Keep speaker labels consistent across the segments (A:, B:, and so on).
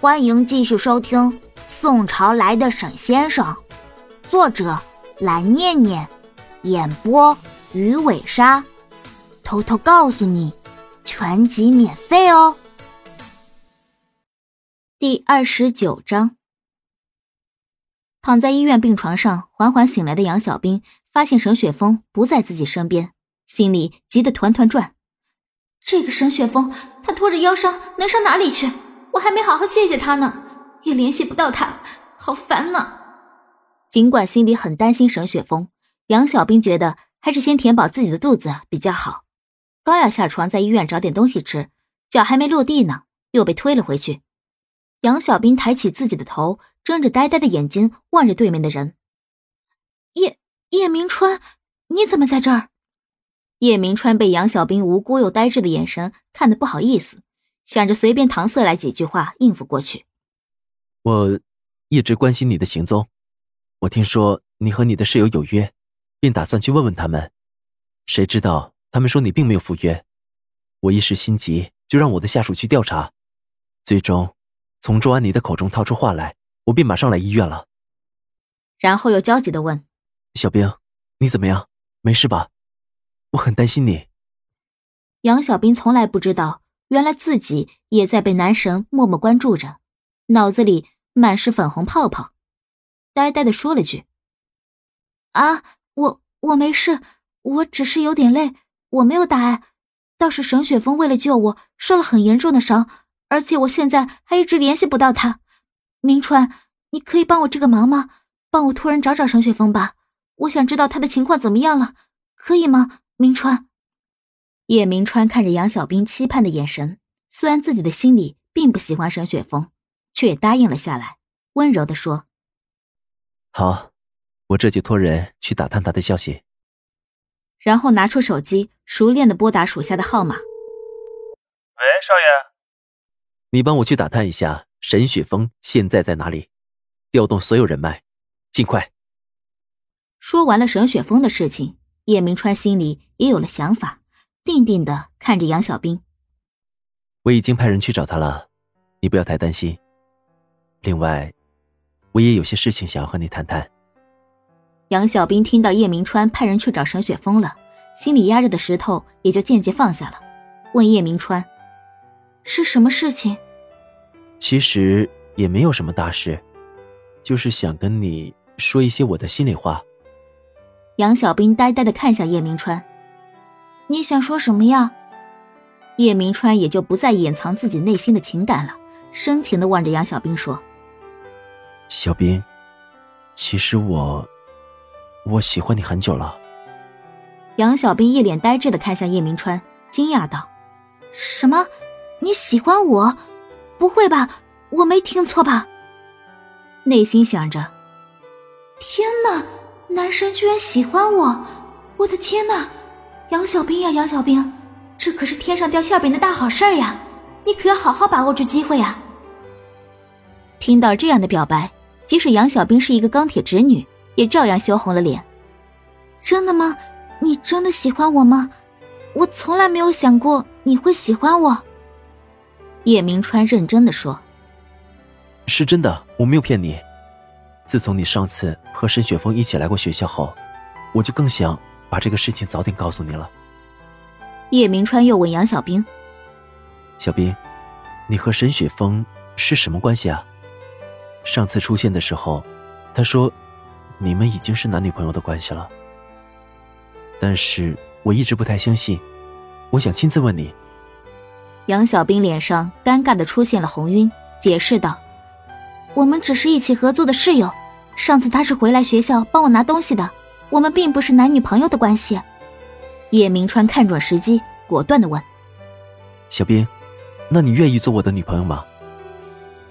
A: 欢迎继续收听《宋朝来的沈先生》，作者蓝念念，演播鱼尾鲨。偷偷告诉你，全集免费哦。第二十九章，躺在医院病床上缓缓醒来的杨小兵，发现沈雪峰不在自己身边，心里急得团团转。
B: 这个沈雪峰，他拖着腰伤能上哪里去？我还没好好谢谢他呢，也联系不到他，好烦呐！
A: 尽管心里很担心沈雪峰，杨小兵觉得还是先填饱自己的肚子比较好。刚要下床，在医院找点东西吃，脚还没落地呢，又被推了回去。杨小兵抬起自己的头，睁着呆呆的眼睛望着对面的人。
B: 叶叶明川，你怎么在这儿？
A: 叶明川被杨小兵无辜又呆滞的眼神看得不好意思。想着随便搪塞来几句话应付过去。
C: 我一直关心你的行踪，我听说你和你的室友有约，便打算去问问他们。谁知道他们说你并没有赴约，我一时心急，就让我的下属去调查。最终，从周安妮的口中套出话来，我便马上来医院了。
A: 然后又焦急的问：“
C: 小兵，你怎么样？没事吧？我很担心你。”
A: 杨小兵从来不知道。原来自己也在被男神默默关注着，脑子里满是粉红泡泡，呆呆的说了句：“
B: 啊，我我没事，我只是有点累，我没有大碍。倒是沈雪峰为了救我受了很严重的伤，而且我现在还一直联系不到他。明川，你可以帮我这个忙吗？帮我托人找找沈雪峰吧，我想知道他的情况怎么样了，可以吗，明川？”
A: 叶明川看着杨小兵期盼的眼神，虽然自己的心里并不喜欢沈雪峰，却也答应了下来，温柔的说：“
C: 好，我这就托人去打探他的消息。”
A: 然后拿出手机，熟练的拨打属下的号码。“喂，
D: 少爷，
C: 你帮我去打探一下沈雪峰现在在哪里，调动所有人脉，尽快。”
A: 说完了沈雪峰的事情，叶明川心里也有了想法。定定的看着杨小兵，
C: 我已经派人去找他了，你不要太担心。另外，我也有些事情想要和你谈谈。
A: 杨小兵听到叶明川派人去找沈雪峰了，心里压着的石头也就渐渐放下了，问叶明川：“
B: 是什么事情？”
C: 其实也没有什么大事，就是想跟你说一些我的心里话。
A: 杨小兵呆呆的看向叶明川。
B: 你想说什么呀？
A: 叶明川也就不再掩藏自己内心的情感了，深情的望着杨小兵说：“
C: 小兵，其实我，我喜欢你很久了。”
A: 杨小兵一脸呆滞的看向叶明川，惊讶道：“
B: 什么？你喜欢我？不会吧？我没听错吧？”
A: 内心想着：“
B: 天哪，男神居然喜欢我！我的天哪！”杨小兵呀，杨小兵，这可是天上掉馅饼的大好事呀！你可要好好把握住机会呀！
A: 听到这样的表白，即使杨小兵是一个钢铁直女，也照样羞红了脸。
B: 真的吗？你真的喜欢我吗？我从来没有想过你会喜欢我。
A: 叶明川认真的说：“
C: 是真的，我没有骗你。自从你上次和沈雪峰一起来过学校后，我就更想……”把这个事情早点告诉你了。
A: 叶明川又问杨小兵：“
C: 小兵，你和沈雪峰是什么关系啊？上次出现的时候，他说你们已经是男女朋友的关系了。但是我一直不太相信，我想亲自问你。”
A: 杨小兵脸上尴尬的出现了红晕，解释道：“
B: 我们只是一起合作的室友，上次他是回来学校帮我拿东西的。”我们并不是男女朋友的关系。
A: 叶明川看准时机，果断的问：“
C: 小兵，那你愿意做我的女朋友吗？”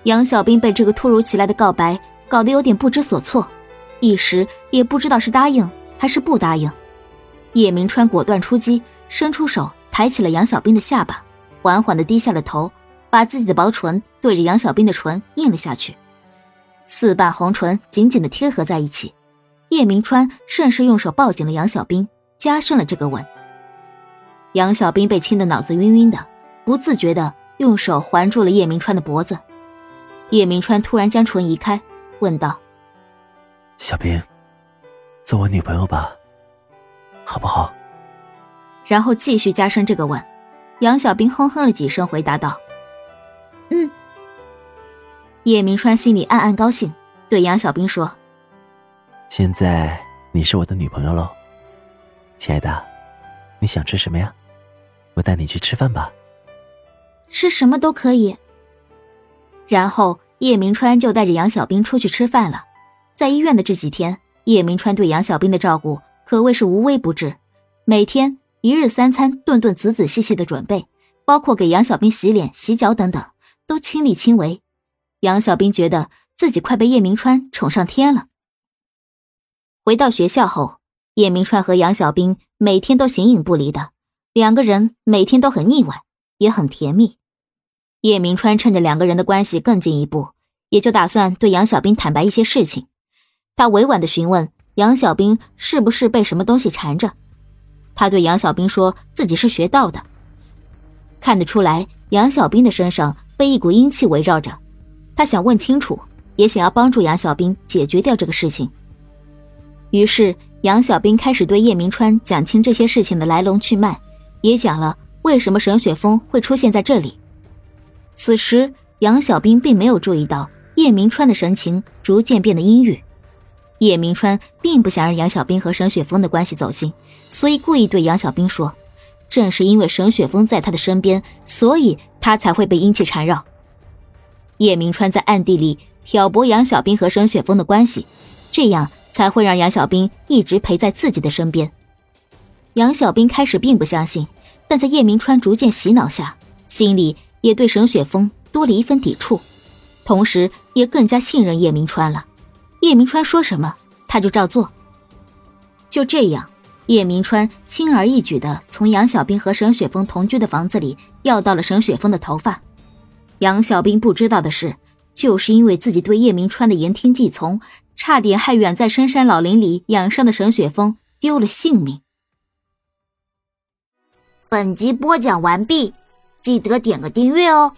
A: 杨小兵被这个突如其来的告白搞得有点不知所措，一时也不知道是答应还是不答应。叶明川果断出击，伸出手抬起了杨小兵的下巴，缓缓的低下了头，把自己的薄唇对着杨小兵的唇印了下去，四瓣红唇紧紧的贴合在一起。叶明川顺势用手抱紧了杨小兵，加深了这个吻。杨小兵被亲得脑子晕晕的，不自觉的用手环住了叶明川的脖子。叶明川突然将唇移开，问道：“
C: 小兵，做我女朋友吧，好不好？”
A: 然后继续加深这个吻。杨小兵哼哼了几声，回答道：“
B: 嗯。”
A: 叶明川心里暗暗高兴，对杨小兵说：“
C: 现在你是我的女朋友喽，亲爱的，你想吃什么呀？我带你去吃饭吧。
B: 吃什么都可以。”
A: 然后叶明川就带着杨小兵出去吃饭了。在医院的这几天，叶明川对杨小兵的照顾可谓是无微不至，每天。一日三餐，顿顿仔仔细细的准备，包括给杨小兵洗脸、洗脚等等，都亲力亲为。杨小兵觉得自己快被叶明川宠上天了。回到学校后，叶明川和杨小兵每天都形影不离的，两个人每天都很腻歪，也很甜蜜。叶明川趁着两个人的关系更进一步，也就打算对杨小兵坦白一些事情。他委婉的询问杨小兵是不是被什么东西缠着。他对杨小兵说自己是学道的，看得出来杨小兵的身上被一股阴气围绕着。他想问清楚，也想要帮助杨小兵解决掉这个事情。于是杨小兵开始对叶明川讲清这些事情的来龙去脉，也讲了为什么沈雪峰会出现在这里。此时杨小兵并没有注意到叶明川的神情逐渐变得阴郁。叶明川并不想让杨小兵和沈雪峰的关系走近，所以故意对杨小兵说：“正是因为沈雪峰在他的身边，所以他才会被阴气缠绕。”叶明川在暗地里挑拨杨小兵和沈雪峰的关系，这样才会让杨小兵一直陪在自己的身边。杨小兵开始并不相信，但在叶明川逐渐洗脑下，心里也对沈雪峰多了一分抵触，同时也更加信任叶明川了。叶明川说什么，他就照做。就这样，叶明川轻而易举的从杨小兵和沈雪峰同居的房子里要到了沈雪峰的头发。杨小兵不知道的是，就是因为自己对叶明川的言听计从，差点害远在深山老林里养伤的沈雪峰丢了性命。
B: 本集播讲完毕，记得点个订阅哦。